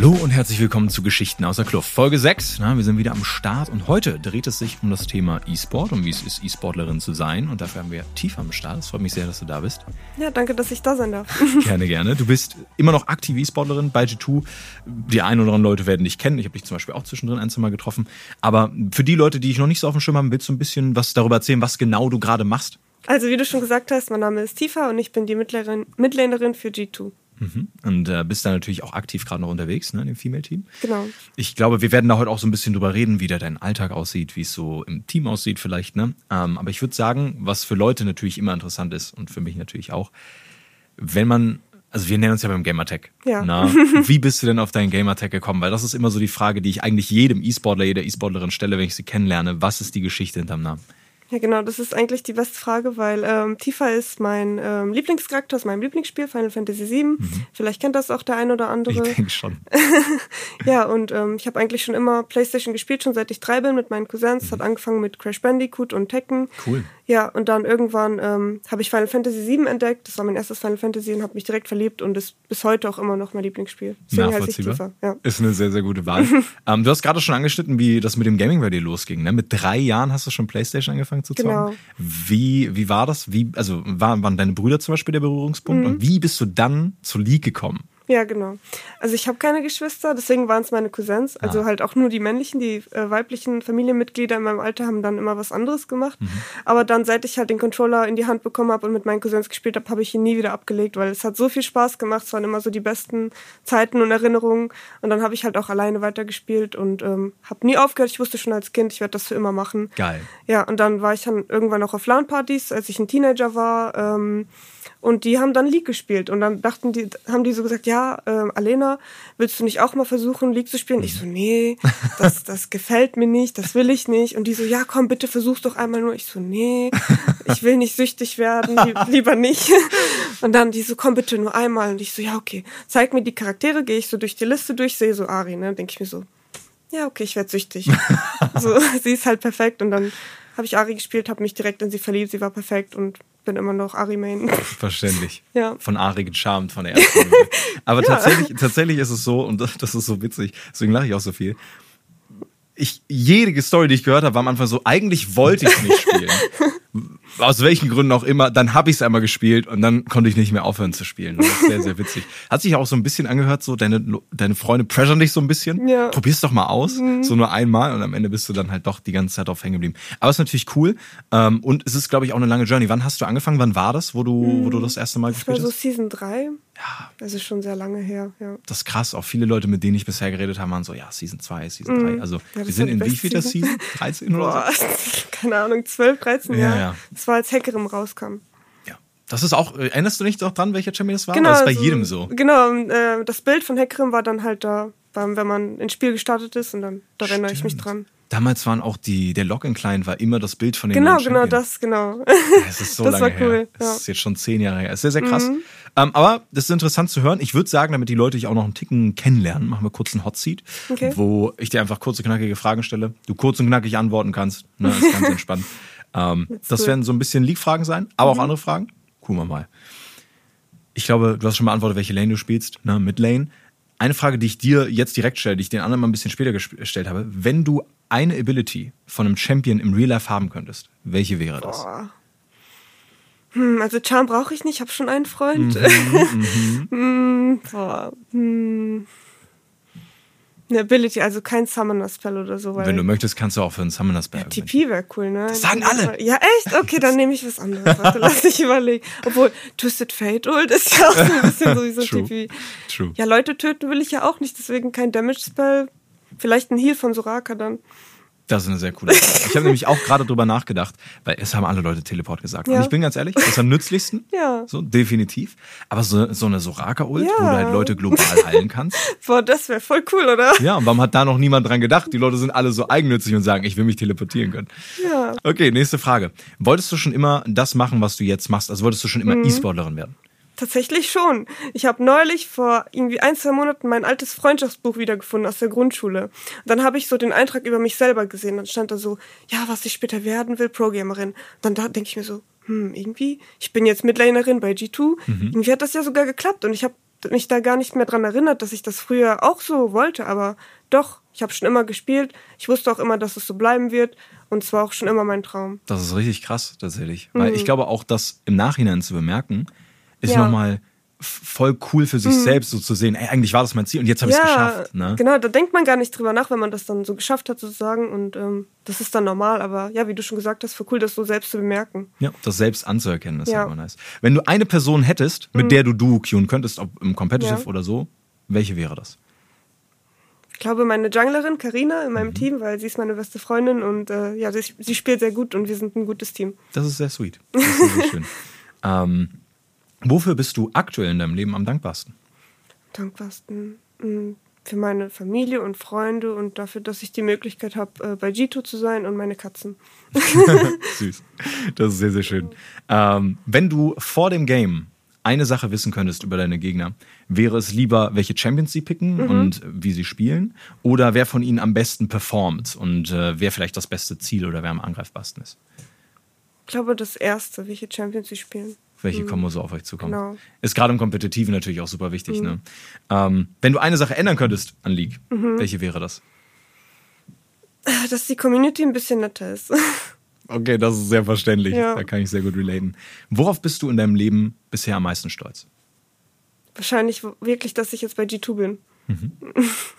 Hallo und herzlich willkommen zu Geschichten aus der Kluft. Folge 6. Na, wir sind wieder am Start und heute dreht es sich um das Thema E-Sport und wie es ist, E-Sportlerin zu sein. Und dafür haben wir tief am Start. Es freut mich sehr, dass du da bist. Ja, danke, dass ich da sein darf. gerne, gerne. Du bist immer noch aktive E-Sportlerin bei G2. Die ein oder anderen Leute werden dich kennen. Ich habe dich zum Beispiel auch zwischendrin ein, zwei Mal getroffen. Aber für die Leute, die ich noch nicht so auf dem Schirm habe, willst du ein bisschen was darüber erzählen, was genau du gerade machst? Also, wie du schon gesagt hast, mein Name ist Tifa und ich bin die Midlanerin für G2. Mhm. Und äh, bist da natürlich auch aktiv gerade noch unterwegs, ne, im Female-Team. Genau. Ich glaube, wir werden da heute auch so ein bisschen drüber reden, wie da dein Alltag aussieht, wie es so im Team aussieht vielleicht, ne? Ähm, aber ich würde sagen, was für Leute natürlich immer interessant ist und für mich natürlich auch, wenn man also wir nennen uns ja beim Gamertag. Ja. Na, wie bist du denn auf deinen Gamertag gekommen? Weil das ist immer so die Frage, die ich eigentlich jedem E-Sportler, jeder E-Sportlerin stelle, wenn ich sie kennenlerne. Was ist die Geschichte hinterm Namen? Ja, genau, das ist eigentlich die beste Frage, weil ähm, Tifa ist mein ähm, Lieblingscharakter aus meinem Lieblingsspiel, Final Fantasy VII. Mhm. Vielleicht kennt das auch der ein oder andere. Ich denke schon. ja, und ähm, ich habe eigentlich schon immer Playstation gespielt, schon seit ich drei bin mit meinen Cousins. Mhm. Hat angefangen mit Crash Bandicoot und Tekken. Cool. Ja, und dann irgendwann ähm, habe ich Final Fantasy VII entdeckt. Das war mein erstes Final Fantasy und habe mich direkt verliebt und ist bis heute auch immer noch mein Lieblingsspiel. Deswegen heiße ich Tifa. Ja. Ist eine sehr, sehr gute Wahl. ähm, du hast gerade schon angeschnitten, wie das mit dem Gaming bei dir losging. Ne? Mit drei Jahren hast du schon Playstation angefangen zu zocken. Genau. Wie, wie war das? Wie, also waren, waren deine Brüder zum Beispiel der Berührungspunkt? Mhm. Und wie bist du dann zur League gekommen? Ja, genau. Also ich habe keine Geschwister, deswegen waren es meine Cousins. Also ah. halt auch nur die männlichen, die äh, weiblichen Familienmitglieder in meinem Alter haben dann immer was anderes gemacht. Mhm. Aber dann, seit ich halt den Controller in die Hand bekommen habe und mit meinen Cousins gespielt habe, habe ich ihn nie wieder abgelegt, weil es hat so viel Spaß gemacht. Es waren immer so die besten Zeiten und Erinnerungen. Und dann habe ich halt auch alleine weitergespielt und ähm, habe nie aufgehört. Ich wusste schon als Kind, ich werde das für immer machen. Geil. Ja, und dann war ich dann irgendwann auch auf LAN-Partys, als ich ein Teenager war. Ähm, und die haben dann League gespielt. Und dann dachten die, haben die so gesagt, ja, äh, Alena, willst du nicht auch mal versuchen, League zu spielen? Ich so, nee, das, das gefällt mir nicht, das will ich nicht. Und die so, ja, komm, bitte versuch's doch einmal nur. Ich so, nee, ich will nicht süchtig werden, lieber nicht. Und dann die so, komm bitte nur einmal. Und ich so, ja, okay, zeig mir die Charaktere, gehe ich so durch die Liste durch, sehe so Ari, ne? Denke ich mir so, ja, okay, ich werde süchtig. so, sie ist halt perfekt. Und dann habe ich Ari gespielt, habe mich direkt in sie verliebt, sie war perfekt und bin immer noch Ari-Main. Verständlich. Ja. Von Ari gecharmt von der ersten Aber ja. tatsächlich, tatsächlich ist es so, und das ist so witzig, deswegen lache ich auch so viel. Ich, jede Story, die ich gehört habe, war am Anfang so, eigentlich wollte ich nicht spielen. aus welchen Gründen auch immer, dann habe ich es einmal gespielt und dann konnte ich nicht mehr aufhören zu spielen. Das ist sehr, sehr witzig. Hat sich auch so ein bisschen angehört, so deine, deine Freunde pressern dich so ein bisschen. Ja. Probier's doch mal aus, mhm. so nur einmal und am Ende bist du dann halt doch die ganze Zeit drauf hängen geblieben. Aber es ist natürlich cool ähm, und es ist, glaube ich, auch eine lange Journey. Wann hast du angefangen? Wann war das, wo du, mhm. wo du das erste Mal gespielt hast? Das war so Season 3. Ja. Das ist schon sehr lange her, ja. Das ist krass. Auch viele Leute, mit denen ich bisher geredet habe, waren so, ja, Season 2, Season 3. Mhm. Also, ja, wir sind in wie viel das Season? 13 oder so? keine Ahnung, 12, 13, ja. ja. Das war als Hackerin rauskam. Ja. Das ist auch, äh, erinnerst du dich noch dran, welcher Champion das war? Genau. Das ist bei also, jedem so. Genau, äh, das Bild von Hackerin war dann halt da, wenn man ins Spiel gestartet ist und dann, da erinnere ich mich dran. Damals waren auch die, der Login-Client war immer das Bild von den Genau, genau, das, genau. Das ist so das lange war cool, her. Das ja. ist jetzt schon zehn Jahre her. Das ist sehr, sehr krass. Mhm. Ähm, aber das ist interessant zu hören. Ich würde sagen, damit die Leute dich auch noch einen Ticken kennenlernen, machen wir kurz einen Hot Seat, okay. wo ich dir einfach kurze, knackige Fragen stelle. Du kurz und knackig antworten kannst. Ne, das ist ganz entspannt. Ähm, das werden so ein bisschen League-Fragen sein, aber mhm. auch andere Fragen. Gucken wir mal. Ich glaube, du hast schon beantwortet, welche Lane du spielst, ne, mit Lane. Eine Frage, die ich dir jetzt direkt stelle, die ich den anderen mal ein bisschen später gestellt habe. Wenn du eine Ability von einem Champion im Real Life haben könntest, welche wäre das? Boah. Hm, also Charm brauche ich nicht, ich habe schon einen Freund. Mhm, mhm. hm, boah, hm. Eine Ability, also kein Summoner Spell oder so. Wenn du möchtest, kannst du auch für einen Summoner Spell. Ja, TP wäre cool, ne? Das sagen alle. Ja, echt? Okay, dann nehme ich was anderes. Warte, lass dich überlegen. Obwohl, Twisted Fate Ult ist ja auch so ein bisschen sowieso True. TP. True. Ja, Leute töten will ich ja auch nicht, deswegen kein Damage Spell. Vielleicht ein Heal von Soraka dann. Das ist eine sehr coole Frage. Ich habe nämlich auch gerade drüber nachgedacht, weil es haben alle Leute Teleport gesagt. Ja. Und ich bin ganz ehrlich, das ist am nützlichsten. Ja. So, definitiv. Aber so, so eine Soraka-Ult, Ja. wo du halt Leute global heilen kannst. Boah, das wäre voll cool, oder? Ja, und warum hat da noch niemand dran gedacht? Die Leute sind alle so eigennützig und sagen, ich will mich teleportieren können. Ja. Okay, nächste Frage. Wolltest du schon immer das machen, was du jetzt machst? Also wolltest du schon immer Mhm. E-Sportlerin werden? Tatsächlich schon. Ich habe neulich vor irgendwie ein, zwei Monaten mein altes Freundschaftsbuch wiedergefunden aus der Grundschule. Und dann habe ich so den Eintrag über mich selber gesehen. Dann stand da so, ja, was ich später werden will, Pro-Gamerin. Dann da denke ich mir so, hm, irgendwie, ich bin jetzt Midlanerin bei G2. Irgendwie hat das ja sogar geklappt. Und ich habe mich da gar nicht mehr dran erinnert, dass ich das früher auch so wollte, aber doch, ich habe schon immer gespielt. Ich wusste auch immer, dass es so bleiben wird. Und es war auch schon immer mein Traum. Das ist richtig krass, tatsächlich. Mhm. Weil ich glaube, auch das im Nachhinein zu bemerken, ist ja. nochmal voll cool für sich mhm. selbst, so zu sehen, ey, eigentlich war das mein Ziel und jetzt habe ich es geschafft. Ne? Genau, da denkt man gar nicht drüber nach, wenn man das dann so geschafft hat, sozusagen. Und ähm, das ist dann normal, aber ja, wie du schon gesagt hast, voll cool, das so selbst zu bemerken. Ja, das selbst anzuerkennen, ist ja immer nice. Wenn du eine Person hättest, mit mhm. der du Duo queuen könntest, ob im Competitive ja. oder so, welche wäre das? Ich glaube, meine Junglerin Karina in meinem mhm. Team, weil sie ist meine beste Freundin und äh, ja, sie, sie, spielt sehr gut und wir sind ein gutes Team. Das ist sehr sweet. Das ist sehr schön. Ähm, Wofür bist du aktuell in deinem Leben am dankbarsten? Dankbarsten hm, für meine Familie und Freunde und dafür, dass ich die Möglichkeit habe, äh, bei Gito zu sein und meine Katzen. Süß. Das ist sehr, sehr schön. Ähm, wenn du vor dem Game eine Sache wissen könntest über deine Gegner, wäre es lieber, welche Champions sie picken mhm. und wie sie spielen, oder wer von ihnen am besten performt und äh, wer vielleicht das beste Ziel oder wer am angreifbarsten ist? Ich glaube, das erste, welche Champions sie spielen welche mhm. Kombo so auf euch zukommt. Genau. Ist gerade im Kompetitiven natürlich auch super wichtig. Mhm. Ne? Ähm, wenn du eine Sache ändern könntest an League, mhm. welche wäre das? Dass die Community ein bisschen netter ist. Okay, das ist sehr verständlich. Ja. Da kann ich sehr gut relaten. Worauf bist du in deinem Leben bisher am meisten stolz? Wahrscheinlich wirklich, dass ich jetzt bei G2 bin. Mhm.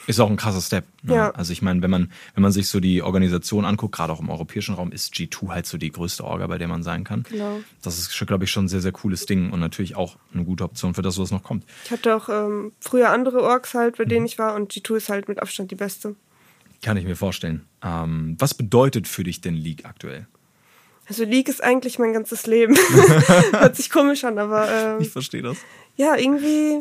Ist auch ein krasser Step. Ne? Ja. Also ich meine, wenn man, wenn man sich so die Organisation anguckt, gerade auch im europäischen Raum, ist G2 halt so die größte Orga, bei der man sein kann. Genau. Das ist, glaube ich, schon ein sehr, sehr cooles Ding und natürlich auch eine gute Option für das, was noch kommt. Ich hatte auch ähm, früher andere Orgs halt, bei denen mhm. ich war und G2 ist halt mit Abstand die beste. Kann ich mir vorstellen. Ähm, was bedeutet für dich denn League aktuell? Also League ist eigentlich mein ganzes Leben. Hört sich komisch an, aber. Ähm, ich verstehe das. Ja, irgendwie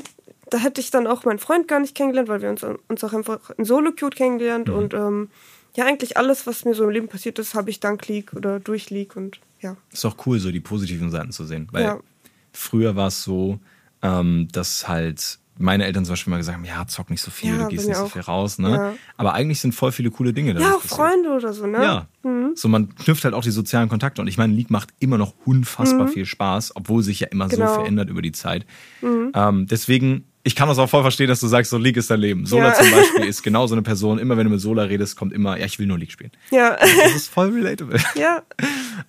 da hätte ich dann auch meinen Freund gar nicht kennengelernt, weil wir uns, uns auch einfach in Solo-Cute kennengelernt. Mhm. Und ähm, ja, eigentlich alles, was mir so im Leben passiert ist, habe ich dank League oder durch League und ja. Ist auch cool, so die positiven Seiten zu sehen. Weil ja. früher war es so, ähm, dass halt meine Eltern zum Beispiel mal gesagt haben, ja, zock nicht so viel, ja, du gehst nicht so viel raus, ne? Ja. Aber eigentlich sind voll viele coole Dinge da. Ja, auch Freunde oder so, ne? Ja. Mhm. So, man knüpft halt auch die sozialen Kontakte. Und ich meine, League macht immer noch unfassbar mhm. viel Spaß, obwohl sich ja immer genau. so verändert über die Zeit. Mhm. Ähm, deswegen ich kann das auch voll verstehen, dass du sagst, so League ist dein Leben. Sola ja. zum Beispiel ist genau so eine Person. Immer wenn du mit Sola redest, kommt immer, ja, ich will nur League spielen. Ja. Das ist voll relatable. Ja.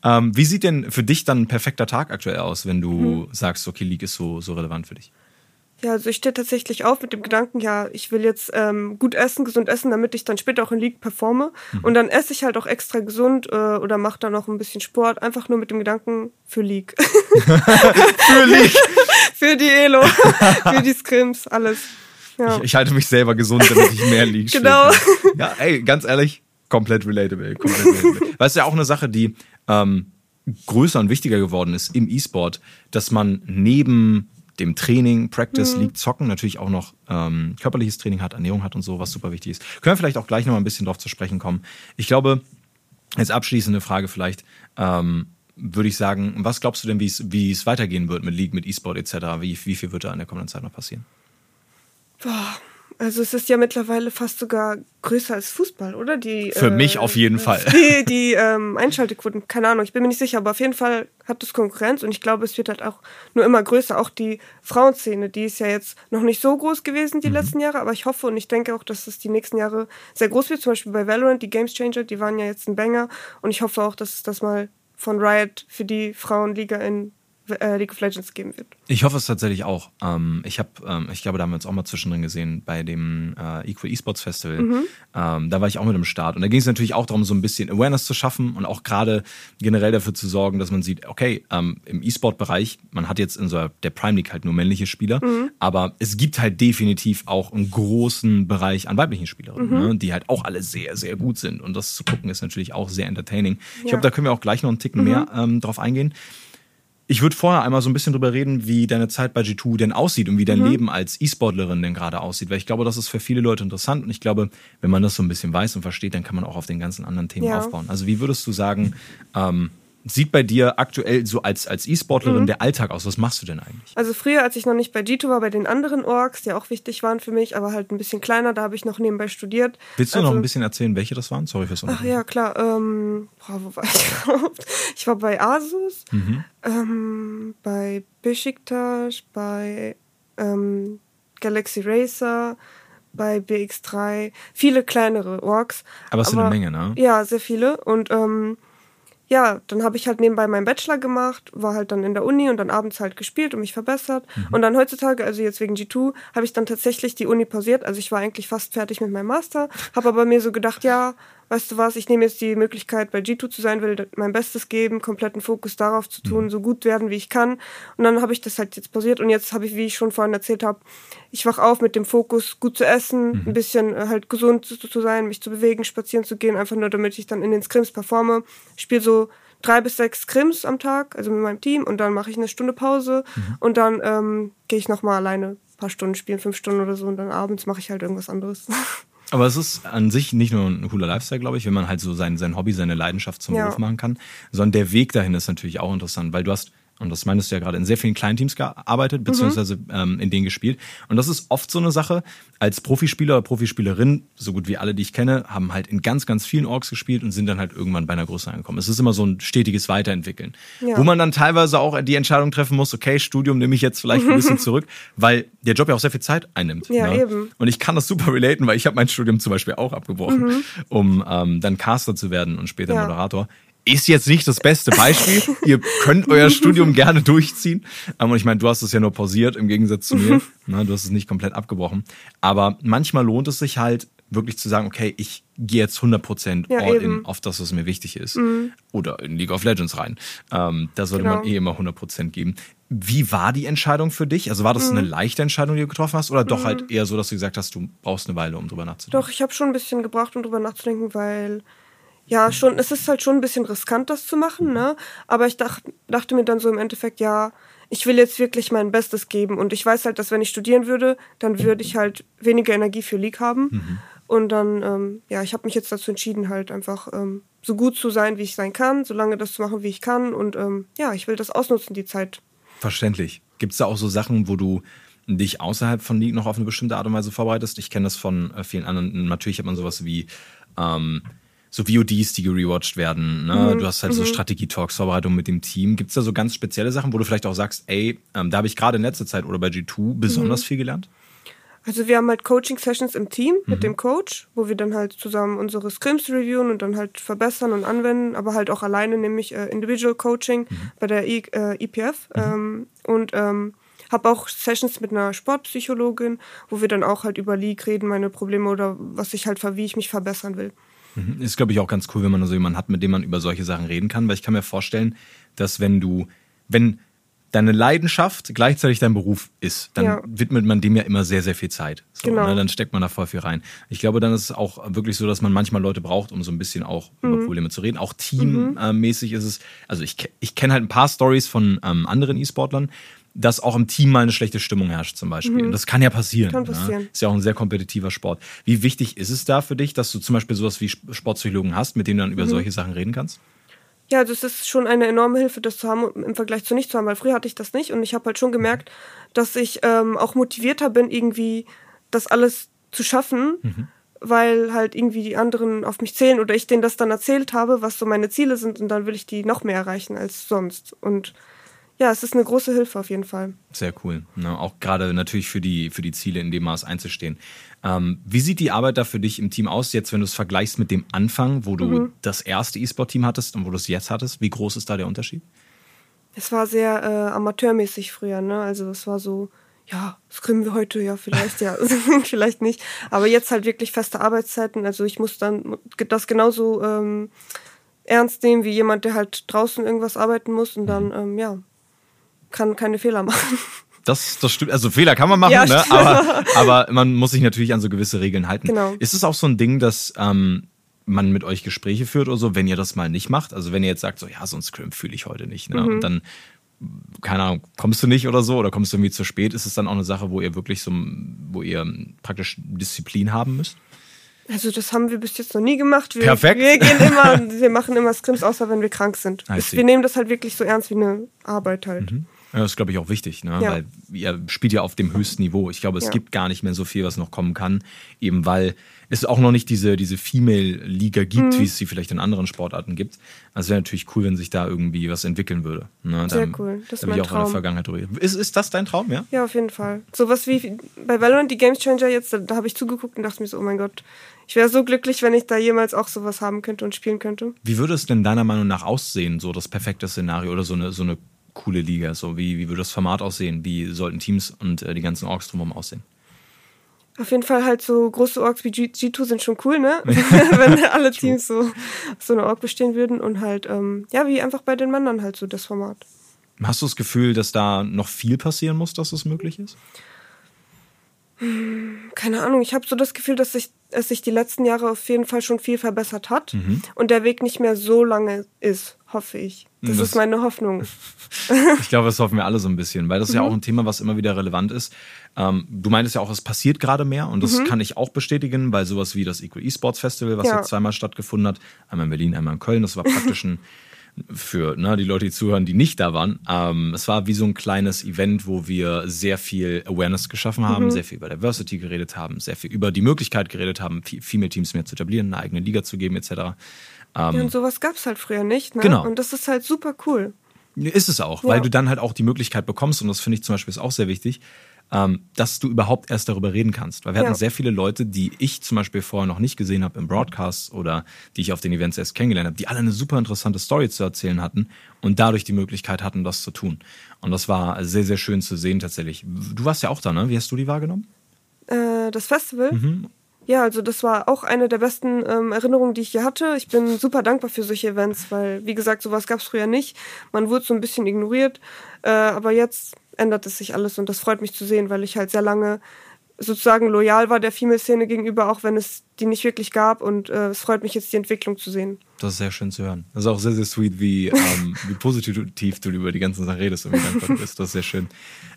ähm, wie sieht denn für dich dann ein perfekter Tag aktuell aus, wenn du hm. sagst, okay, League ist so, so relevant für dich? Ja, also ich stehe tatsächlich auf mit dem Gedanken, ja, ich will jetzt ähm, gut essen, gesund essen, damit ich dann später auch in League performe. Mhm. Und dann esse ich halt auch extra gesund äh, oder mache dann noch ein bisschen Sport, einfach nur mit dem Gedanken für League. für League. für die Elo, für die Scrims, alles. Ja. Ich, ich, halte mich selber gesund, damit ich mehr League genau. spiele. Ja, ey, ganz ehrlich, komplett relatable. Komplett relatable. Weil es ja auch eine Sache, die ähm, größer und wichtiger geworden ist im E-Sport, dass man neben dem Training, Practice, mhm. League, Zocken natürlich auch noch ähm, körperliches Training hat, Ernährung hat und so, was super wichtig ist. Können wir vielleicht auch gleich noch mal ein bisschen drauf zu sprechen kommen. Ich glaube, als abschließende Frage vielleicht, ähm, würde ich sagen, was glaubst du denn, wie es weitergehen wird mit League, mit E-Sport etc.? Wie, wie viel wird da in der kommenden Zeit noch passieren? Boah, also es ist ja mittlerweile fast sogar größer als Fußball, oder? Die, Für äh, mich auf jeden Fall. Die, die ähm, Einschaltequoten, keine Ahnung, ich bin mir nicht sicher, aber auf jeden Fall hat es Konkurrenz und ich glaube, es wird halt auch nur immer größer. Auch die Frauenszene, die ist ja jetzt noch nicht so groß gewesen die mhm. letzten Jahre, aber ich hoffe und ich denke auch, dass es die nächsten Jahre sehr groß wird. Zum Beispiel bei Valorant, die Games Changer, die waren ja jetzt ein Banger und ich hoffe auch, dass es das mal von Riot für die Frauenliga in äh, League of Legends geben wird. Ich hoffe es tatsächlich auch. Ähm, ich habe, ähm, ich glaube, da haben wir uns auch mal zwischendrin gesehen bei dem äh, Equal Esports Festival. Mhm. Ähm, da war ich auch mit im Start und da ging es natürlich auch darum, so ein bisschen Awareness zu schaffen und auch gerade generell dafür zu sorgen, dass man sieht, okay, ähm, im E-Sport-Bereich, man hat jetzt in so der Prime League halt nur männliche Spieler, mhm. aber es gibt halt definitiv auch einen großen Bereich an weiblichen Spielerinnen, mhm. ne, die halt auch alle sehr, sehr gut sind und das zu gucken ist natürlich auch sehr entertaining. Ja. Ich glaube, da können wir auch gleich noch einen Ticken mhm. mehr ähm, drauf eingehen. Ich würde vorher einmal so ein bisschen drüber reden, wie deine Zeit bei G2 denn aussieht und wie dein mhm. Leben als E-Sportlerin denn gerade aussieht, weil ich glaube, das ist für viele Leute interessant und ich glaube, wenn man das so ein bisschen weiß und versteht, dann kann man auch auf den ganzen anderen Themen ja. aufbauen. Also wie würdest du sagen, ähm, sieht bei dir aktuell so als, als E-Sportlerin mhm. der Alltag aus? Was machst du denn eigentlich? Also früher, als ich noch nicht bei G2 war, bei den anderen Orgs, die auch wichtig waren für mich, aber halt ein bisschen kleiner, da habe ich noch nebenbei studiert. Willst du also, noch ein bisschen erzählen, welche das waren? Sorry fürs Ach ja, klar. Ähm, boah, wo war ich überhaupt? Ich war bei Asus, mhm. ähm, bei Besiktas, bei ähm, Galaxy Racer, bei BX3, viele kleinere Orks. Aber es sind eine Menge, ne? Ja, sehr viele. Und ähm, ja, dann habe ich halt nebenbei meinen Bachelor gemacht, war halt dann in der Uni und dann abends halt gespielt und mich verbessert. Mhm. Und dann heutzutage, also jetzt wegen G2, habe ich dann tatsächlich die Uni pausiert. Also ich war eigentlich fast fertig mit meinem Master, habe aber mir so gedacht, ja, weißt du was, ich nehme jetzt die Möglichkeit, bei G2 zu sein, will mein Bestes geben, kompletten Fokus darauf zu tun, mhm. so gut werden, wie ich kann. Und dann habe ich das halt jetzt pausiert und jetzt habe ich, wie ich schon vorhin erzählt habe, ich wach auf mit dem Fokus, gut zu essen, mhm. ein bisschen äh, halt gesund zu, zu, sein, mich zu bewegen, spazieren zu gehen, einfach nur damit ich dann in den Scrims performe. Ich spiele so drei bis sechs Scrims am Tag, also mit meinem Team und dann mache ich eine Stunde Pause mhm. und dann ähm, gehe ich nochmal alleine ein paar Stunden spielen, fünf Stunden oder so und dann abends mache ich halt irgendwas anderes. Aber es ist an sich nicht nur ein cooler Lifestyle, glaube ich, wenn man halt so sein, sein Hobby, seine Leidenschaft zum ja. Beruf machen kann, sondern der Weg dahin ist natürlich auch interessant, weil du hast und das meinst du ja gerade, in sehr vielen kleinen Teams gearbeitet, beziehungsweise mhm. ähm, in denen gespielt. Und das ist oft so eine Sache, als Profispieler oder Profispielerin, so gut wie alle, die ich kenne, haben halt in ganz, ganz vielen Orks gespielt und sind dann halt irgendwann bei einer Größe angekommen. Es ist immer so ein stetiges Weiterentwickeln. Ja. Wo man dann teilweise auch die Entscheidung treffen muss, okay, Studium nehme ich jetzt vielleicht ein bisschen zurück, weil der Job ja auch sehr viel Zeit einnimmt. Ja, ne? eben. Und ich kann das super relaten, weil ich habe mein Studium zum Beispiel auch abgebrochen, mhm. um ähm, dann Caster zu werden und später ja. Moderator ist jetzt nicht das beste Beispiel. Ihr könnt euer Studium gerne durchziehen. Ähm, und ich meine, du hast es ja nur pausiert im Gegensatz zu mir. Ne, du hast es nicht komplett abgebrochen. Aber manchmal lohnt es sich halt wirklich zu sagen, okay, ich gehe jetzt 100% ja, all eben. in auf das, was mir wichtig ist. Mhm. Oder in League of Legends rein. Ähm, da sollte genau. man eh immer 100% geben. Wie war die Entscheidung für dich? Also war das mhm. eine leichte Entscheidung, die du getroffen hast? Oder doch mhm. halt eher so, dass du gesagt hast, du brauchst eine Weile, um drüber nachzudenken? Doch, ich habe schon ein bisschen gebraucht, um drüber nachzudenken, weil ja, schon, es ist halt schon ein bisschen riskant, das zu machen, ne? Aber ich dach, dachte mir dann so im Endeffekt, ja, ich will jetzt wirklich mein Bestes geben. Und ich weiß halt, dass wenn ich studieren würde, dann würde ich halt weniger Energie für League haben. Mhm. Und dann, ähm, ja, ich habe mich jetzt dazu entschieden, halt einfach ähm, so gut zu sein, wie ich sein kann, so lange das zu machen, wie ich kann. Und ähm, ja, ich will das ausnutzen, die Zeit. Verständlich. Gibt es da auch so Sachen, wo du dich außerhalb von League noch auf eine bestimmte Art und Weise vorbereitest? Ich kenne das von äh, vielen anderen. Natürlich hat man sowas wie ähm, so VODs, die gerewatcht werden. Ne? Mhm. Du hast halt so mhm. Strategie-Talks, Vorbereitung mit dem Team. Gibt es da so ganz spezielle Sachen, wo du vielleicht auch sagst, ey, ähm, da habe ich gerade in letzter Zeit oder bei G2 besonders mhm. viel gelernt? Also wir haben halt Coaching-Sessions im Team mit mhm. dem Coach, wo wir dann halt zusammen unsere Scrims reviewen und dann halt verbessern und anwenden, aber halt auch alleine, nämlich äh, Individual Coaching mhm. bei der I äh, IPF. Mhm. Ähm, und ähm, habe auch Sessions mit einer Sportpsychologin, wo wir dann auch halt über League reden, meine Probleme oder was ich halt, wie ich mich verbessern will. Mhm. Ist, glaube ich, auch ganz cool, wenn man so jemanden hat, mit dem man über solche Sachen reden kann, weil ich kann mir vorstellen, dass wenn du, wenn deine Leidenschaft gleichzeitig dein Beruf ist, dann ja. widmet man dem ja immer sehr, sehr viel Zeit. So, genau. ne, dann steckt man da voll viel rein. Ich glaube, dann ist es auch wirklich so, dass man manchmal Leute braucht, um so ein bisschen auch mhm. über Probleme zu reden. Auch teammäßig mhm. ist es, also ich, ich kenne halt ein paar Stories von ähm, anderen E-Sportlern, dass auch im Team mal eine schlechte Stimmung herrscht zum Beispiel. Mhm. Und das kann ja passieren. Kann ne? passieren. Ne? Ist ja auch ein sehr kompetitiver Sport. Wie wichtig ist es da für dich, dass du zum Beispiel sowas wie Sportpsychologen hast, mit denen du dann über mhm. solche Sachen reden kannst? Ja, das ist schon eine enorme Hilfe, das zu haben im Vergleich zu nicht zu haben, weil früher hatte ich das nicht und ich habe halt schon gemerkt, dass ich ähm, auch motivierter bin, irgendwie das alles zu schaffen, mhm. weil halt irgendwie die anderen auf mich zählen oder ich denen das dann erzählt habe, was so meine Ziele sind und dann will ich die noch mehr erreichen als sonst. Und ja, es ist eine große Hilfe auf jeden Fall. Sehr cool. Ne? Auch gerade natürlich für die, für die Ziele in dem Maß einzustehen. Ähm, wie sieht die Arbeit da für dich im Team aus, jetzt wenn du es vergleichst mit dem Anfang, wo du mhm. das erste E-Sport-Team hattest und wo du es jetzt hattest? Wie groß ist da der Unterschied? Es war sehr äh, amateurmäßig früher, ne? Also es war so, ja, das können wir heute, ja, vielleicht, ja, vielleicht nicht. Aber jetzt halt wirklich feste Arbeitszeiten. Also ich muss dann das genauso ähm, ernst nehmen wie jemand, der halt draußen irgendwas arbeiten muss und dann, mhm. ähm, ja, kann keine Fehler machen. Das, das stimmt. Also Fehler kann man machen, ja, ne? aber, aber man muss sich natürlich an so gewisse Regeln halten. Genau. Ist es auch so ein Ding, dass ähm, man mit euch Gespräche führt oder so, wenn ihr das mal nicht macht? Also wenn ihr jetzt sagt, so ja, so ein Scrim fühle ich heute nicht, ne? Mhm. Und dann keine Ahnung, kommst du nicht oder so oder kommst du irgendwie zu spät, ist es dann auch eine Sache, wo ihr wirklich so, wo ihr praktisch Disziplin haben müsst? Also das haben wir bis jetzt noch nie gemacht. Wir, Perfekt. Wir gehen immer, wir machen immer Scrims, außer wenn wir krank sind. Wir nehmen das halt wirklich so ernst wie eine Arbeit halt. Mhm. Ja, das ist, glaube ich, auch wichtig, ne? Ja. weil ihr spielt ja auf dem höchsten Niveau. Ich glaube, es Ja. gibt gar nicht mehr so viel, was noch kommen kann, eben weil es auch noch nicht diese, diese Female-Liga gibt, Mhm. wie es sie vielleicht in anderen Sportarten gibt. Also es wäre natürlich cool, wenn sich da irgendwie was entwickeln würde. Ne? Sehr Da- cool. Das ist mein ich auch in der Traum. Vergangenheit drüber. Ist, ist das dein Traum, ja? Ja, auf jeden Fall. Sowas wie bei Valorant, die Game Changer jetzt, da, da habe ich zugeguckt und dachte mir so, oh mein Gott, ich wäre so glücklich, wenn ich da jemals auch sowas haben könnte und spielen könnte. Wie würde es denn deiner Meinung nach aussehen, so das perfekte Szenario oder so eine, so eine coole Liga? So wie, wie würde das Format aussehen? Wie sollten Teams und äh, die ganzen Orks drumherum aussehen? Auf jeden Fall halt so große Orks wie G G2 sind schon cool, ne? wenn alle Teams so aus so eine Org bestehen würden und halt, ähm, ja, wie einfach bei den Männern halt so das Format. Hast du das Gefühl, dass da noch viel passieren muss, dass es möglich ist? keine Ahnung, ich habe so das Gefühl, dass sich, es sich die letzten Jahre auf jeden Fall schon viel verbessert hat Mhm. und der Weg nicht mehr so lange ist, hoffe ich. Das, Das- ist meine Hoffnung. Ich glaube, das hoffen wir alle so ein bisschen, weil das ist ja auch ein Thema, was immer wieder relevant ist. Ähm, du meintest ja auch, es passiert gerade mehr und das kann ich auch bestätigen, weil sowas wie das Equal Esports Festival, was Ja. jetzt zweimal stattgefunden hat, einmal in Berlin, einmal in Köln, das war praktisch ein für ne, die Leute, die zuhören, die nicht da waren. Ähm, es war wie so ein kleines Event, wo wir sehr viel Awareness geschaffen haben, sehr viel über Diversity geredet haben, sehr viel über die Möglichkeit geredet haben, Fe- Female Teams mehr zu etablieren, eine eigene Liga zu geben, etc. ja, und sowas gab's halt früher nicht, ne? Genau. Und das ist halt super cool. Ist es auch, weil Ja. du dann halt auch die Möglichkeit bekommst, und das finde ich zum Beispiel ist auch sehr wichtig, ähm, dass du überhaupt erst darüber reden kannst. Weil wir Ja. hatten sehr viele Leute, die ich zum Beispiel vorher noch nicht gesehen habe im Broadcast oder die ich auf den Events erst kennengelernt habe, die alle eine super interessante Story zu erzählen hatten und dadurch die Möglichkeit hatten, das zu tun. Und das war sehr, sehr schön zu sehen tatsächlich. Du warst ja auch da, ne? Wie hast du die wahrgenommen? Äh, das Festival. Mhm. Ja, also das war auch eine der besten ähm, Erinnerungen, die ich hier hatte. Ich bin super dankbar für solche Events, weil, wie gesagt, sowas gab's früher nicht. Man wurde so ein bisschen ignoriert. Äh, aber jetzt ändert es sich alles und das freut mich zu sehen, weil ich halt sehr lange sozusagen loyal war der Female-Szene gegenüber, auch wenn es die nicht wirklich gab. Und äh, es freut mich jetzt, die Entwicklung zu sehen. Das ist sehr schön zu hören. Das ist auch sehr, sehr sweet, wie, ähm, wie positiv du über die ganzen Sachen redest und wie dankbar bist. Das ist sehr schön.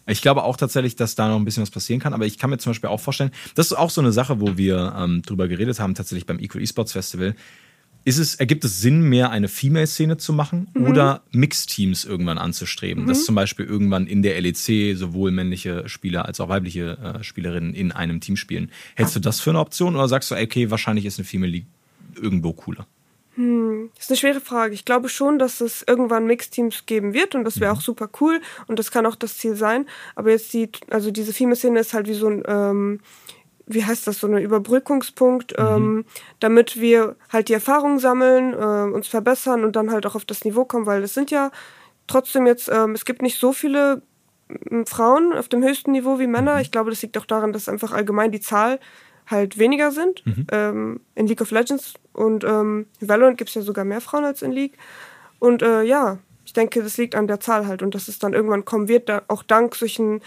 Ich glaube auch tatsächlich, dass da noch ein bisschen was passieren kann, aber ich kann mir zum Beispiel auch vorstellen, das ist auch so eine Sache, wo wir ähm, drüber geredet haben, tatsächlich beim Equal Esports Festival. Ist es, ergibt es Sinn, mehr eine Female-Szene zu machen oder Mixed-Teams irgendwann anzustreben? Dass zum Beispiel irgendwann in der LEC sowohl männliche Spieler als auch weibliche äh, Spielerinnen in einem Team spielen. Hältst du das für eine Option oder sagst du, okay, wahrscheinlich ist eine Female League irgendwo cooler? Das ist eine schwere Frage. Ich glaube schon, dass es irgendwann Mixteams geben wird und das wäre auch super cool und das kann auch das Ziel sein. Aber jetzt die, also diese Female-Szene ist halt wie so ein, ähm, wie heißt das, so ein Überbrückungspunkt, ähm, damit wir halt die Erfahrungen sammeln, äh, uns verbessern und dann halt auch auf das Niveau kommen, weil es sind ja trotzdem jetzt, ähm, es gibt nicht so viele Frauen auf dem höchsten Niveau wie Männer. Ich glaube, das liegt auch daran, dass einfach allgemein die Zahl halt weniger sind ähm, in League of Legends. Und ähm, in Valorant gibt es ja sogar mehr Frauen als in League. Und äh, ja, ich denke, das liegt an der Zahl halt und dass es dann irgendwann kommen wird, da, auch dank solchen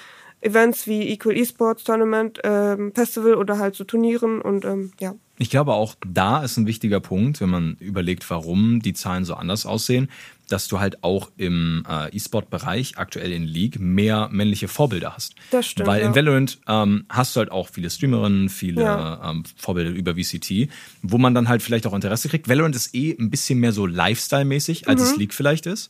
Events wie Equal Esports Tournament, ähm, Festival oder halt so Turnieren und ähm, ja. Ich glaube, auch da ist ein wichtiger Punkt, wenn man überlegt, warum die Zahlen so anders aussehen, dass du halt auch im äh, E-Sport-Bereich, aktuell in League, mehr männliche Vorbilder hast. Das stimmt, Weil in ja. Valorant ähm, hast du halt auch viele Streamerinnen, viele Ja. ähm, Vorbilder über VCT, wo man dann halt vielleicht auch Interesse kriegt. Valorant ist eh ein bisschen mehr so Lifestyle-mäßig, als Mhm. es League vielleicht ist.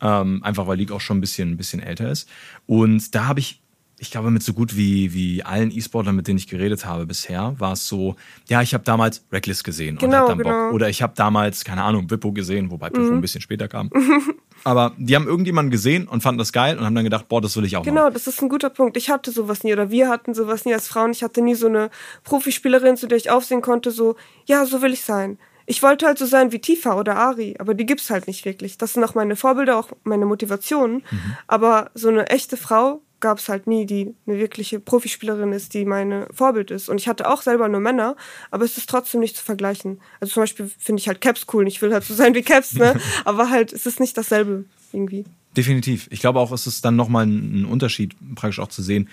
Ähm, einfach weil League auch schon ein bisschen, ein bisschen älter ist. Und da habe ich ich glaube, mit so gut wie, wie allen E-Sportlern, mit denen ich geredet habe bisher, war es so, ja, ich habe damals Reckless gesehen und Genau, hab dann Bock. genau. Oder ich habe damals, keine Ahnung, Wippo gesehen, wobei Wippo ein bisschen später kam. Aber die haben irgendjemanden gesehen und fanden das geil und haben dann gedacht, boah, das will ich auch Genau, machen. das ist ein guter Punkt. Ich hatte sowas nie oder wir hatten sowas nie als Frauen. Ich hatte nie so eine Profispielerin, zu der ich aufsehen konnte, so, ja, so will ich sein. Ich wollte halt so sein wie Tifa oder Ari, aber die gibt's halt nicht wirklich. Das sind auch meine Vorbilder, auch meine Motivationen. Aber so eine echte Frau gab's halt nie, die eine wirkliche Profispielerin ist, die meine Vorbild ist. Und ich hatte auch selber nur Männer, aber es ist trotzdem nicht zu vergleichen. Also zum Beispiel finde ich halt Caps cool und ich will halt so sein wie Caps, ne? aber halt, es ist nicht dasselbe irgendwie. Definitiv. Ich glaube auch, es ist dann nochmal ein Unterschied, praktisch auch zu sehen,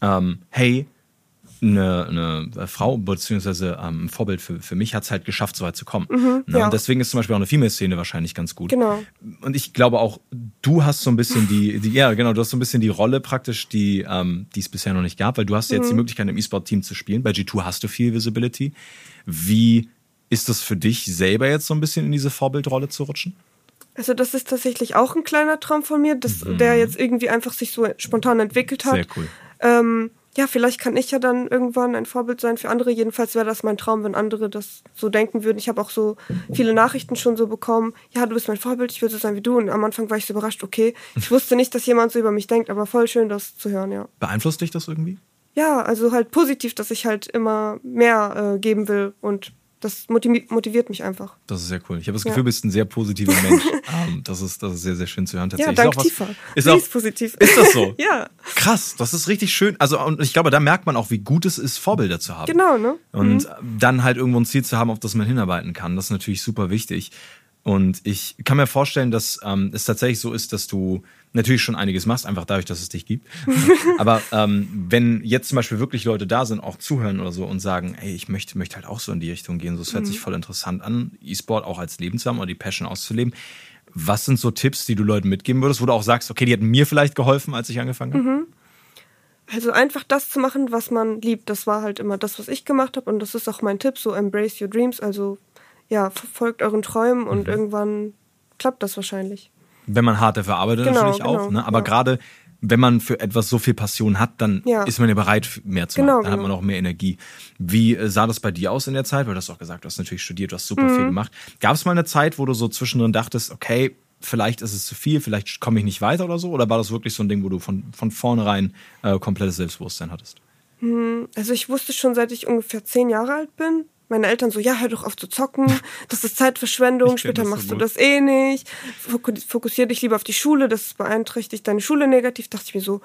ähm, hey, eine, eine Frau, beziehungsweise ähm, ein Vorbild für, für mich hat es halt geschafft, so weit zu kommen. ne? ja. Und deswegen ist zum Beispiel auch eine Female-Szene wahrscheinlich ganz gut. Genau. Und ich glaube auch, du hast so ein bisschen die, die ja genau, du hast so ein bisschen die Rolle praktisch, die, ähm, die es bisher noch nicht gab, weil du hast jetzt die Möglichkeit, im E-Sport-Team zu spielen. Bei G2 hast du viel Visibility. Wie ist das für dich selber jetzt so ein bisschen in diese Vorbildrolle zu rutschen? Also das ist tatsächlich auch ein kleiner Traum von mir, dass Mhm. der jetzt irgendwie einfach sich so spontan entwickelt hat. Sehr cool. Ähm, ja, vielleicht kann ich ja dann irgendwann ein Vorbild sein für andere. Jedenfalls wäre das mein Traum, wenn andere das so denken würden. Ich habe auch so viele Nachrichten schon so bekommen. Ja, du bist mein Vorbild, ich will so sein wie du. Und am Anfang war ich so überrascht, okay. Ich wusste nicht, dass jemand so über mich denkt, aber voll schön, das zu hören, ja. Beeinflusst dich das irgendwie? Ja, also halt positiv, dass ich halt immer mehr äh, geben will und das motivi- motiviert mich einfach. Das ist sehr cool. Ich habe das Ja. Gefühl, du bist ein sehr positiver Mensch. ähm, das, ist, das ist sehr, sehr schön zu hören. Ja, Tatsächlich. dank ist auch Tifa. was, ist, auch, ist positiv. ist das so? ja, Krass, das ist richtig schön. Also, und ich glaube, da merkt man auch, wie gut es ist, Vorbilder zu haben. genau, ne? Und dann halt irgendwo ein Ziel zu haben, auf das man hinarbeiten kann. Das ist natürlich super wichtig. Und ich kann mir vorstellen, dass ähm, es tatsächlich so ist, dass du natürlich schon einiges machst, einfach dadurch, dass es dich gibt. Aber ähm, wenn jetzt zum Beispiel wirklich Leute da sind, auch zuhören oder so und sagen, ey, ich möchte, möchte halt auch so in die Richtung gehen, so es hört sich voll interessant an, E-Sport auch als Leben zu haben oder die Passion auszuleben. Was sind so Tipps, die du Leuten mitgeben würdest, wo du auch sagst, okay, die hätten mir vielleicht geholfen, als ich angefangen habe? Also einfach das zu machen, was man liebt, das war halt immer das, was ich gemacht habe und das ist auch mein Tipp, so embrace your dreams, also ja, verfolgt euren Träumen Mhm. und irgendwann klappt das wahrscheinlich. Wenn man hart dafür arbeitet, Genau, natürlich auch. genau, Ne? Aber ja. gerade wenn man für etwas so viel Passion hat, dann Ja. ist man ja bereit, mehr zu Genau, machen. Dann hat genau. man auch mehr Energie. Wie äh, sah das bei dir aus in der Zeit? Weil du hast auch gesagt, du hast natürlich studiert, du hast super Mhm. viel gemacht. Gab es mal eine Zeit, wo du so zwischendrin dachtest, okay, vielleicht ist es zu viel, vielleicht komme ich nicht weiter oder so? Oder war das wirklich so ein Ding, wo du von, von vornherein äh, komplettes Selbstbewusstsein hattest? Also ich wusste schon, seit ich ungefähr zehn Jahre alt bin, meine Eltern so, ja, hör doch auf zu zocken, das ist Zeitverschwendung, später das so machst du das eh nicht, Foku- fokussier dich lieber auf die Schule, das beeinträchtigt deine Schule negativ, dachte ich mir so,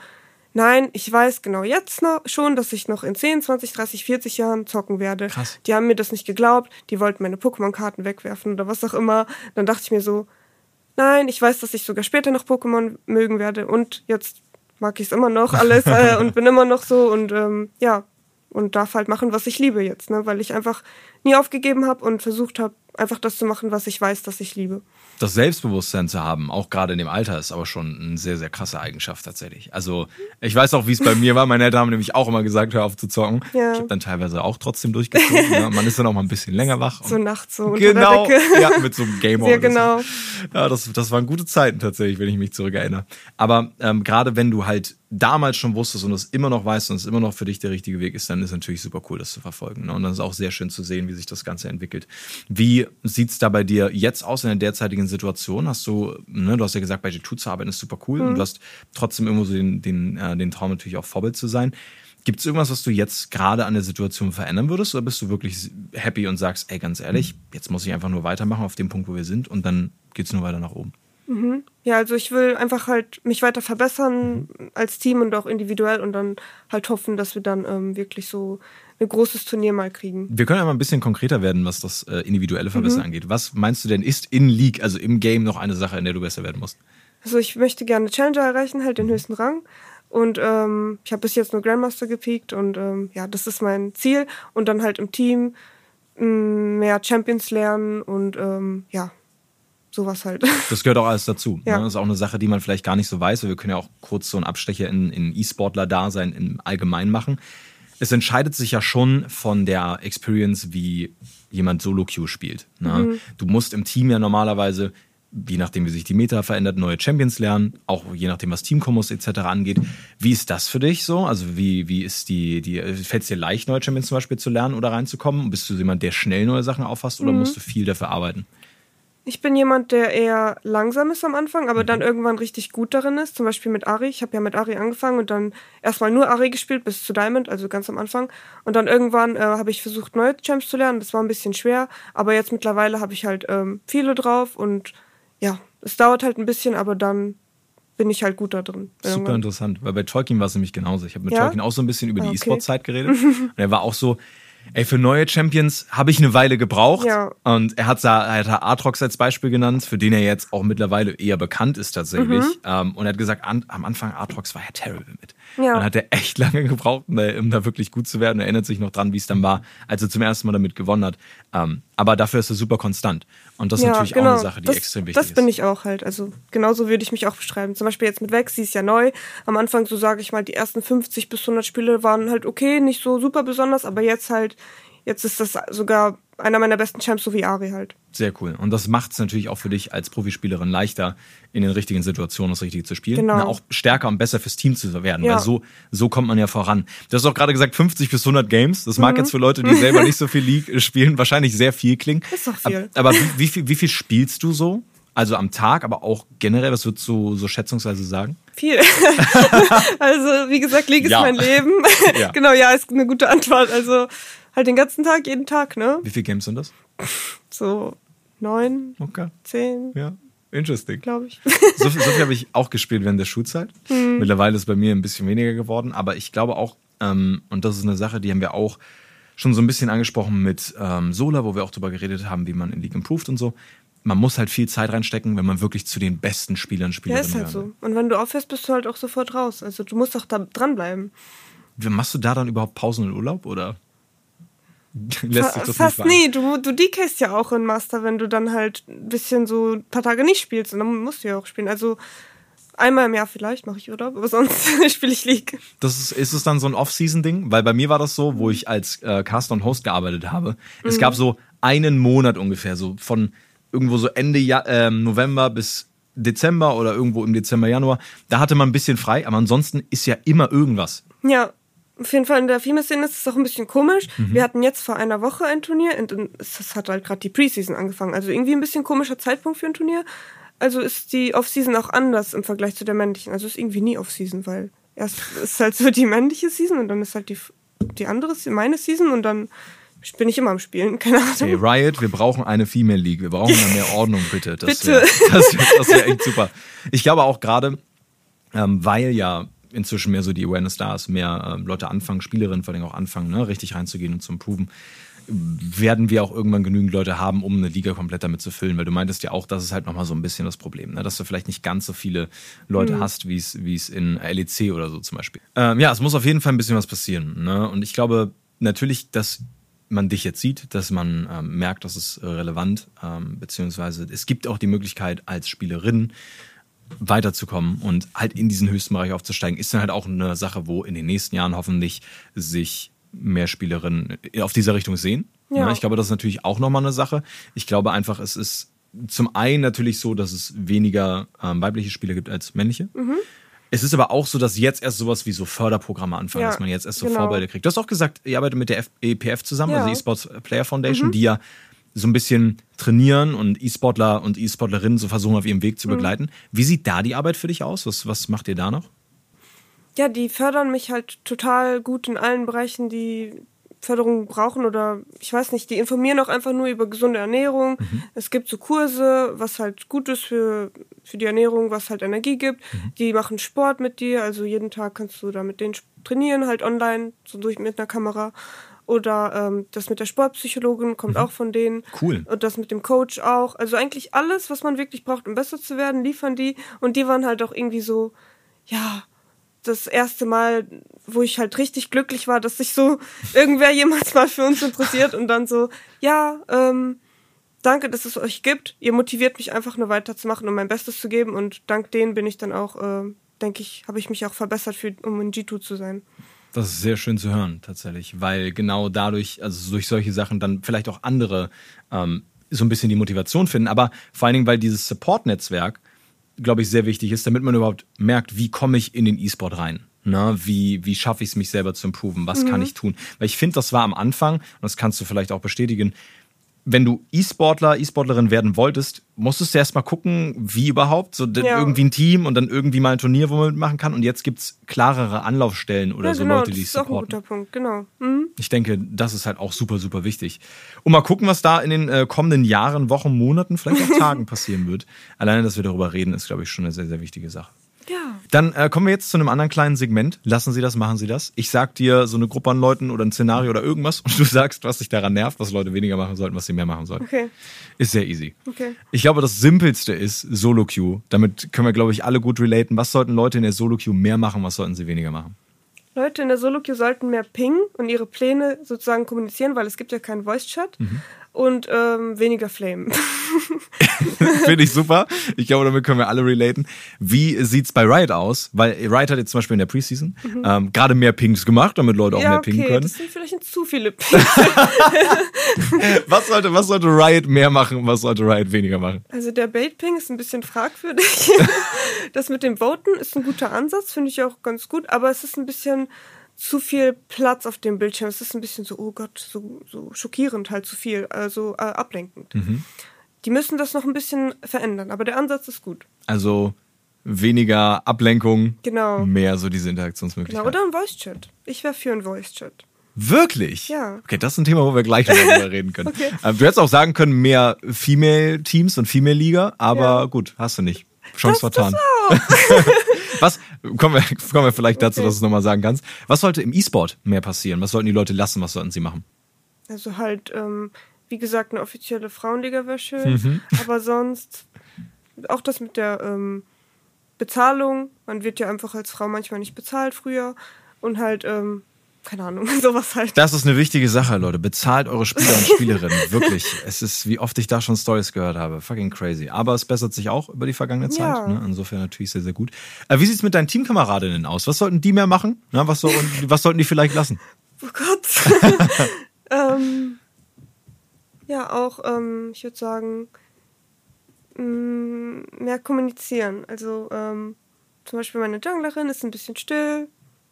nein, ich weiß genau jetzt noch schon, dass ich noch in 10, 20, 30, 40 Jahren zocken werde. Krass. Die haben mir das nicht geglaubt, die wollten meine Pokémon-Karten wegwerfen oder was auch immer. Dann dachte ich mir so, nein, ich weiß, dass ich sogar später noch Pokémon mögen werde und jetzt mag ich es immer noch alles äh, und bin immer noch so und ähm, ja, und darf halt machen, was ich liebe jetzt, ne? weil ich einfach nie aufgegeben habe und versucht habe, einfach das zu machen, was ich weiß, dass ich liebe. Das Selbstbewusstsein zu haben, auch gerade in dem Alter, ist aber schon eine sehr, sehr krasse Eigenschaft tatsächlich. Also ich weiß auch, wie es bei mir war. Meine Eltern haben nämlich auch immer gesagt, hör auf zu zocken. Ja. Ich habe dann teilweise auch trotzdem durchgezogen. ne? Man ist dann auch mal ein bisschen länger wach. So nachts so unter genau, der Decke. ja, mit so einem Sehr oder genau. so. Ja, das, das waren gute Zeiten tatsächlich, wenn ich mich zurückerinnere. Aber ähm, gerade wenn du halt damals schon wusstest und es immer noch weißt und es immer noch für dich der richtige Weg ist, dann ist natürlich super cool, das zu verfolgen. Ne? Und dann ist auch sehr schön zu sehen, wie sich das Ganze entwickelt. Wie sieht's da bei dir jetzt aus in der derzeitigen Situation? Hast du, ne, du hast ja gesagt, bei G2 zu arbeiten ist super cool und du hast trotzdem irgendwo so den, den, äh, den Traum natürlich auch Vorbild zu sein. Gibt es irgendwas, was du jetzt gerade an der Situation verändern würdest? Oder bist du wirklich happy und sagst, ey, ganz ehrlich, jetzt muss ich einfach nur weitermachen auf dem Punkt, wo wir sind und dann geht's nur weiter nach oben? Ja, also ich will einfach halt mich weiter verbessern als Team und auch individuell und dann halt hoffen, dass wir dann ähm, wirklich so ein großes Turnier mal kriegen. Wir können ja mal ein bisschen konkreter werden, was das äh, individuelle Verbessern angeht. Was meinst du denn, ist in League, also im Game, noch eine Sache, in der du besser werden musst? Also ich möchte gerne Challenger erreichen, halt den höchsten Rang. Und ähm, ich habe bis jetzt nur Grandmaster gepiekt und ähm, ja, das ist mein Ziel. Und dann halt im Team mh, mehr Champions lernen und ähm, ja, sowas halt. Das gehört auch alles dazu. Ja. Ne? Das ist auch eine Sache, die man vielleicht gar nicht so weiß. Wir können ja auch kurz so einen Abstecher in, in E-Sportler-Dasein im Allgemeinen machen. Es entscheidet sich ja schon von der Experience, wie jemand Solo-Queue spielt. Ne? Du musst im Team ja normalerweise, je nachdem, wie sich die Meta verändert, neue Champions lernen, auch je nachdem, was Teamkombos etc. angeht. Wie ist das für dich so? Also wie, wie ist die, die fällt es dir leicht, neue Champions zum Beispiel zu lernen oder reinzukommen? Bist du jemand, der schnell neue Sachen auffasst oder musst du viel dafür arbeiten? Ich bin jemand, der eher langsam ist am Anfang, aber dann irgendwann richtig gut darin ist. Zum Beispiel mit Ari. Ich habe ja mit Ari angefangen und dann erstmal nur Ari gespielt bis zu Diamond, also ganz am Anfang. Und dann irgendwann äh, habe ich versucht, neue Champs zu lernen. Das war ein bisschen schwer, aber jetzt mittlerweile habe ich halt ähm, viele drauf und ja, es dauert halt ein bisschen, aber dann bin ich halt gut da drin. Super Irgendwann. interessant, weil bei Tolkien war es nämlich genauso. Ich habe mit Ja? Tolkien auch so ein bisschen über die Ah, okay. E-Sport-Zeit geredet. und er war auch so, ey, für neue Champions habe ich eine Weile gebraucht. Ja. Und er hat er hat da Aatrox als Beispiel genannt, für den er jetzt auch mittlerweile eher bekannt ist tatsächlich. Mhm. Ähm, und er hat gesagt, an, am Anfang Aatrox war ja terrible mit. Ja. Dann hat er echt lange gebraucht, um da, wirklich gut zu werden. Er erinnert sich noch dran, wie es dann war, als er zum ersten Mal damit gewonnen hat. Ähm, aber dafür ist er super konstant. Und das ist natürlich auch eine Sache, die genau. das, extrem wichtig Das ist. bin ich auch halt. Also genauso würde ich mich auch beschreiben. Zum Beispiel jetzt mit Vex, sie ist ja neu. Am Anfang, so sage ich mal, die ersten 50 bis 100 Spiele waren halt okay, nicht so super besonders, aber jetzt halt, jetzt ist das sogar einer meiner besten Champs, so wie Ari halt. Sehr cool. Und das macht es natürlich auch für dich als Profispielerin leichter, in den richtigen Situationen das Richtige zu spielen. Genau. Na, auch stärker und besser fürs Team zu werden, Ja. weil so, so kommt man ja voran. Du hast auch gerade gesagt 50 bis 100 Games. Das Mhm. mag jetzt für Leute, die selber nicht so viel League spielen, wahrscheinlich sehr viel klingen. Ist doch viel. Aber, aber wie, wie, viel, wie viel spielst du so? Also am Tag, aber auch generell, was würdest du so schätzungsweise sagen? Viel. also, wie gesagt, League ist Ja. mein Leben. Ja. genau, ja, ist eine gute Antwort. Also, halt den ganzen Tag, jeden Tag, ne? Wie viele Games sind das? So neun, Okay. zehn, Ja. Interesting. glaube ich. So, viel- so viel habe ich auch gespielt während der Schulzeit. Hm. Mittlerweile ist bei mir ein bisschen weniger geworden, aber ich glaube auch, ähm, und das ist eine Sache, die haben wir auch schon so ein bisschen angesprochen mit ähm, Sola, wo wir auch drüber geredet haben, wie man in League improved und so. Man muss halt viel Zeit reinstecken, wenn man wirklich zu den besten Spielern, Ja, Spielerinnen ist halt so. Und wenn du aufhörst, bist du halt auch sofort raus. Also, du musst auch da dranbleiben. Machst du da dann überhaupt Pausen und Urlaub oder lässt sich das Fast nicht nie. Du, du DKst ja auch in Master, wenn du dann halt ein bisschen so ein paar Tage nicht spielst. Und dann musst du ja auch spielen. Also einmal im Jahr vielleicht mache ich Urlaub, aber sonst spiele ich League. Das ist, ist es dann so ein Off-Season-Ding? Weil bei mir war das so, wo ich als äh, Caster und Host gearbeitet habe. Es gab so einen Monat ungefähr, so von irgendwo so Ende ja ähm, November bis Dezember oder irgendwo im Dezember, Januar. Da hatte man ein bisschen frei, aber ansonsten ist ja immer irgendwas. Ja, auf jeden Fall in der Female-Szene ist es auch ein bisschen komisch. Mhm. Wir hatten jetzt vor einer Woche ein Turnier und es hat halt gerade die Preseason angefangen. Also irgendwie ein bisschen komischer Zeitpunkt für ein Turnier. Also ist die Off-Season auch anders im Vergleich zu der männlichen. Also ist irgendwie nie Off-Season, weil erst ist halt so die männliche Season und dann ist halt die, die andere, meine Season und dann bin ich immer am Spielen. Keine Ahnung. Hey Riot, wir brauchen eine Female League. Wir brauchen da mehr Ordnung, bitte. Das Bitte. Wär, das wäre wär echt super. Ich glaube auch gerade, ähm, weil ja inzwischen mehr so die Awareness da ist, mehr ähm, Leute anfangen, Spielerinnen vor allem auch anfangen, ne, richtig reinzugehen und zu improven, werden wir auch irgendwann genügend Leute haben, um eine Liga komplett damit zu füllen. Weil du meintest ja auch, das ist halt nochmal so ein bisschen das Problem, ne? dass du vielleicht nicht ganz so viele Leute hast, wie es in LEC oder so zum Beispiel. Ähm, ja, es muss auf jeden Fall ein bisschen was passieren. Ne? Und ich glaube natürlich, dass man dich jetzt sieht, dass man ähm, merkt, dass es äh, relevant, ähm, beziehungsweise es gibt auch die Möglichkeit als Spielerin weiterzukommen und halt in diesen höchsten Bereich aufzusteigen, ist dann halt auch eine Sache, wo in den nächsten Jahren hoffentlich sich mehr Spielerinnen auf dieser Richtung sehen. Ja. Ne, Ich glaube, das ist natürlich auch nochmal eine Sache. Ich glaube einfach, es ist zum einen natürlich so, dass es weniger ähm, weibliche Spieler gibt als männliche. Mhm. Es ist aber auch so, dass jetzt erst sowas wie so Förderprogramme anfangen, Ja, dass man jetzt erst so genau. Vorbilder kriegt. Du hast auch gesagt, ihr arbeitet mit der EPF zusammen, Ja. Mhm. also eSports Player Foundation, die ja so ein bisschen trainieren und E-Sportler und E-Sportlerinnen so versuchen, auf ihrem Weg Mhm. zu begleiten. Wie sieht da die Arbeit für dich aus? Was, was macht ihr da noch? Ja, die fördern mich halt total gut in allen Bereichen, die Förderung brauchen oder ich weiß nicht, die informieren auch einfach nur über gesunde Ernährung. Es gibt so Kurse, was halt gut ist für, für die Ernährung, was halt Energie gibt. Die machen Sport mit dir, also jeden Tag kannst du da mit denen trainieren, halt online, so durch mit einer Kamera. Oder ähm, das mit der Sportpsychologin kommt auch von denen. Cool. Und das mit dem Coach auch. Also eigentlich alles, was man wirklich braucht, um besser zu werden, liefern die. Und die waren halt auch irgendwie so, ja, das erste Mal, wo ich halt richtig glücklich war, dass sich so irgendwer jemals mal für uns interessiert und dann so, ja, ähm, danke, dass es euch gibt. Ihr motiviert mich einfach nur weiterzumachen und mein Bestes zu geben und dank denen bin ich dann auch, äh, denke ich, habe ich mich auch verbessert, für, um in G2 zu sein. Das ist sehr schön zu hören, tatsächlich, weil genau dadurch, also durch solche Sachen dann vielleicht auch andere ähm, so ein bisschen die Motivation finden, aber vor allen Dingen, weil dieses Support-Netzwerk, glaube ich, sehr wichtig ist, damit man überhaupt merkt, wie komme ich in den E-Sport rein. Na, wie, wie schaffe ich es, mich selber zu improven? Was kann ich tun? Weil ich finde, das war am Anfang, und das kannst du vielleicht auch bestätigen, wenn du E-Sportler, E-Sportlerin werden wolltest, musstest du erst mal gucken, wie überhaupt, so Ja. irgendwie ein Team und dann irgendwie mal ein Turnier, wo man mitmachen kann. Und jetzt gibt's klarere Anlaufstellen oder ja, so genau, Leute, das die ist auch ein supporten. guter Punkt, genau. Mhm. Ich denke, das ist halt auch super, super wichtig. Und mal gucken, was da in den äh, kommenden Jahren, Wochen, Monaten, vielleicht auch Tagen passieren wird. Alleine, dass wir darüber reden, ist, glaube ich, schon eine sehr, sehr wichtige Sache. Dann äh, kommen wir jetzt zu einem anderen kleinen Segment. Lassen Sie das, machen Sie das. Ich sag dir so eine Gruppe an Leuten oder ein Szenario oder irgendwas und du sagst, was dich daran nervt, was Leute weniger machen sollten, was sie mehr machen sollten. Okay. Ist sehr easy. Okay. Ich glaube, das Simpelste ist Solo-Queue. Damit können wir, glaube ich, alle gut relaten. Was sollten Leute in der Solo-Queue mehr machen, was sollten sie weniger machen? Leute in der Solo-Queue sollten mehr pingen und ihre Pläne sozusagen kommunizieren, weil es gibt ja keinen Voice-Chat und ähm, weniger Flame. Finde ich super. Ich glaube, damit können wir alle relaten. Wie sieht's bei Riot aus? Weil Riot hat jetzt zum Beispiel in der Preseason mhm. ähm, gerade mehr Pings gemacht, damit Leute auch ja, mehr pingen können. Das sind vielleicht zu viele Pings. was, sollte, was sollte Riot mehr machen und was sollte Riot weniger machen? Also der Bait-Ping ist ein bisschen fragwürdig. das mit dem Voten ist ein guter Ansatz, finde ich auch ganz gut, aber es ist ein bisschen zu viel Platz auf dem Bildschirm. Es ist ein bisschen so, oh Gott, so, so schockierend halt zu viel, also äh, ablenkend. Mhm. Die müssen das noch ein bisschen verändern, aber der Ansatz ist gut. Also weniger Ablenkung, genau. mehr so diese Interaktionsmöglichkeiten. Genau, oder ein Voice-Chat. Ich wäre für ein Voice-Chat. Wirklich? Ja. Okay, das ist ein Thema, wo wir gleich noch darüber reden können. okay. Ähm, du hättest auch sagen können, mehr Female-Teams und Female-Liga, aber ja. gut, hast du nicht. Chance das, vertan. Das Was, kommen wir, kommen wir vielleicht dazu, okay. dass du es nochmal sagen kannst. Was sollte im E-Sport mehr passieren? Was sollten die Leute lassen? Was sollten sie machen? Also halt, ähm, wie gesagt, eine offizielle Frauenliga wäre schön. Mhm. Aber sonst auch das mit der ähm, Bezahlung. Man wird ja einfach als Frau manchmal nicht bezahlt früher. Und halt, ähm, keine Ahnung, sowas halt. Das ist eine wichtige Sache, Leute. Bezahlt eure Spieler und Spielerinnen. Wirklich. Es ist, wie oft ich da schon Stories gehört habe. Fucking crazy. Aber es bessert sich auch über die vergangene Zeit. Ja. Ne? Insofern natürlich sehr, sehr gut. Äh, wie sieht's mit deinen Teamkameradinnen aus? Was sollten die mehr machen? Na, was, soll, was sollten die vielleicht lassen? Oh Gott. ähm, ja, auch, ähm, ich würde sagen, mh, mm, mehr kommunizieren. Also, ähm, zum Beispiel meine Junglerin ist ein bisschen still,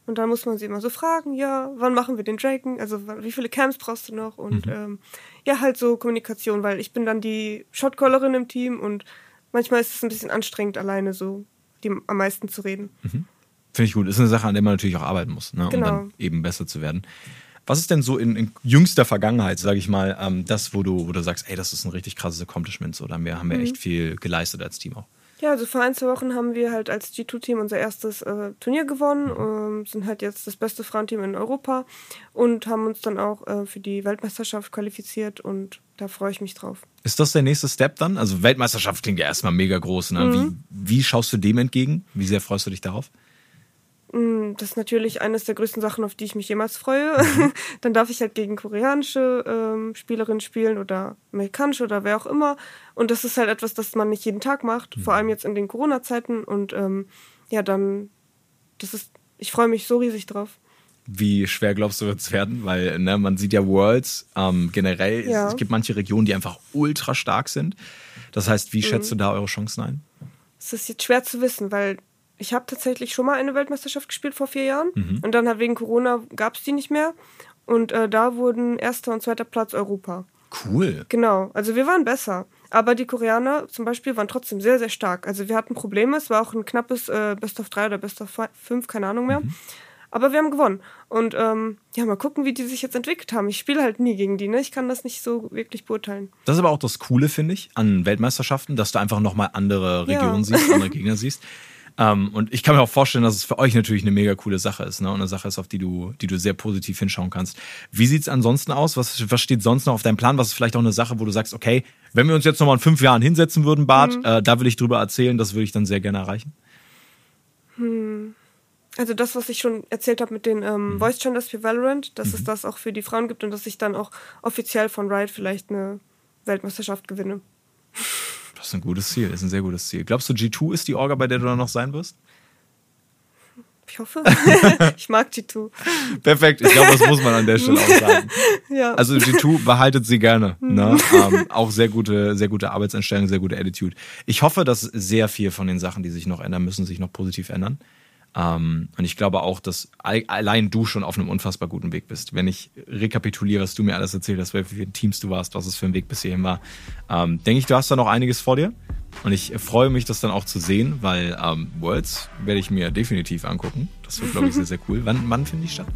und dann muss man sie immer so fragen, ja, wann machen wir den Draken? Also wie viele Camps brauchst du noch? Und mhm. ähm, ja, halt so Kommunikation, weil ich bin dann die Shotcallerin im Team und manchmal ist es ein bisschen anstrengend, alleine so die, am meisten zu reden. Mhm. Finde ich gut. Ist eine Sache, an der man natürlich auch arbeiten muss, ne? genau. um dann eben besser zu werden. Was ist denn so in, in jüngster Vergangenheit, sage ich mal, ähm, das, wo du, wo du sagst, ey, das ist ein richtig krasses Accomplishment, so, da haben wir, haben wir mhm. echt viel geleistet als Team auch? Ja, also vor ein, zwei Wochen haben wir halt als G2-Team unser erstes äh, Turnier gewonnen, ähm, sind halt jetzt das beste Frauenteam in Europa und haben uns dann auch äh, für die Weltmeisterschaft qualifiziert und da freue ich mich drauf. Ist das der nächste Step dann? Also Weltmeisterschaft klingt ja erstmal mega groß. Ne? Mhm. Wie, wie schaust du dem entgegen? Wie sehr freust du dich darauf? Mm, das ist natürlich eines der größten Sachen, auf die ich mich jemals freue. Mhm. Dann darf ich halt gegen koreanische ähm, Spielerinnen spielen oder amerikanische oder wer auch immer. Und das ist halt etwas, das man nicht jeden Tag macht, mhm. vor allem jetzt in den Corona-Zeiten. Und ähm, ja, dann, das ist, ich freue mich so riesig drauf. Wie schwer glaubst du, wird es werden? Weil ne, man sieht ja Worlds ähm, generell, ja. es, es, gibt manche Regionen, die einfach ultra stark sind. Das heißt, wie mhm. schätzt du da eure Chancen ein? Es ist jetzt schwer zu wissen, weil ich habe tatsächlich schon mal eine Weltmeisterschaft gespielt vor vier Jahren. Mhm. Und dann halt wegen Corona gab es die nicht mehr. Und äh, da wurden erster und zweiter Platz Europa. Cool. Genau, also wir waren besser. Aber die Koreaner zum Beispiel waren trotzdem sehr, sehr stark. Also wir hatten Probleme. Es war auch ein knappes äh, Best of 3 oder Best of 5, keine Ahnung mehr. Mhm. Aber wir haben gewonnen. Und ähm, ja, mal gucken, wie die sich jetzt entwickelt haben. Ich spiele halt nie gegen die, ne? Ich kann das nicht so wirklich beurteilen. Das ist aber auch das Coole, finde ich, an Weltmeisterschaften, dass du einfach nochmal andere Regionen ja. siehst, andere Gegner siehst. Ähm, und ich kann mir auch vorstellen, dass es für euch natürlich eine mega coole Sache ist, ne? Und eine Sache ist, auf die du, die du sehr positiv hinschauen kannst. Wie sieht es ansonsten aus? Was, was steht sonst noch auf deinem Plan? Was ist vielleicht auch eine Sache, wo du sagst, okay, wenn wir uns jetzt nochmal in fünf Jahren hinsetzen würden, Bart, mhm. äh, da will ich drüber erzählen, das würde ich dann sehr gerne erreichen? Hm. Also das, was ich schon erzählt habe mit den ähm, mhm. Voice Channels für Valorant, dass mhm. es das auch für die Frauen gibt und dass ich dann auch offiziell von Riot vielleicht eine Weltmeisterschaft gewinne. Das ist ein gutes Ziel, ist ein sehr gutes Ziel. Glaubst du, G2 ist die Orga, bei der du dann noch sein wirst? Ich hoffe. ich mag G2. Perfekt, ich glaube, das muss man an der Stelle auch sagen. ja. Also G2 behaltet sie gerne. Ne? Mhm. Ähm, auch sehr gute, sehr gute Arbeitseinstellung, sehr gute Attitude. Ich hoffe, dass sehr viel von den Sachen, die sich noch ändern müssen, sich noch positiv ändern. Ähm, und ich glaube auch, dass allein du schon auf einem unfassbar guten Weg bist. Wenn ich rekapituliere, was du mir alles erzählt hast, viele Teams du warst, was es für ein Weg bis hierhin war, ähm, denke ich, du hast da noch einiges vor dir. Und ich freue mich, das dann auch zu sehen, weil ähm, Worlds werde ich mir definitiv angucken. Das wird, glaube ich, sehr, sehr cool. Wann, wann finde ich statt?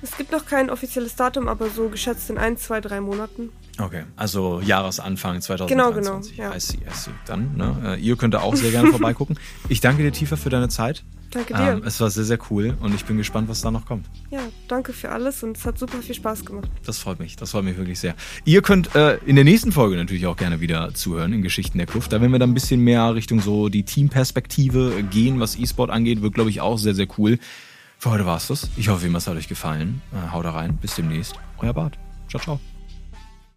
Es gibt noch kein offizielles Datum, aber so geschätzt in ein, zwei, drei Monaten. Okay, also Jahresanfang 2023. Genau, genau. Ja. I see, I see. Dann, ne? Äh, ihr könnt da auch sehr gerne vorbeigucken. Ich danke dir tiefer für deine Zeit. Danke dir. Ähm, es war sehr, sehr cool und ich bin gespannt, was da noch kommt. Ja, danke für alles und es hat super viel Spaß gemacht. Das freut mich, das freut mich wirklich sehr. Ihr könnt äh, in der nächsten Folge natürlich auch gerne wieder zuhören in Geschichten der Kluft. Da werden wir dann ein bisschen mehr Richtung so die Teamperspektive gehen, was E-Sport angeht. Wird, glaube ich, auch sehr, sehr cool. Für heute war es das. Ich hoffe, es hat euch gefallen. Äh, haut rein. Bis demnächst. Euer Bart. Ciao, ciao.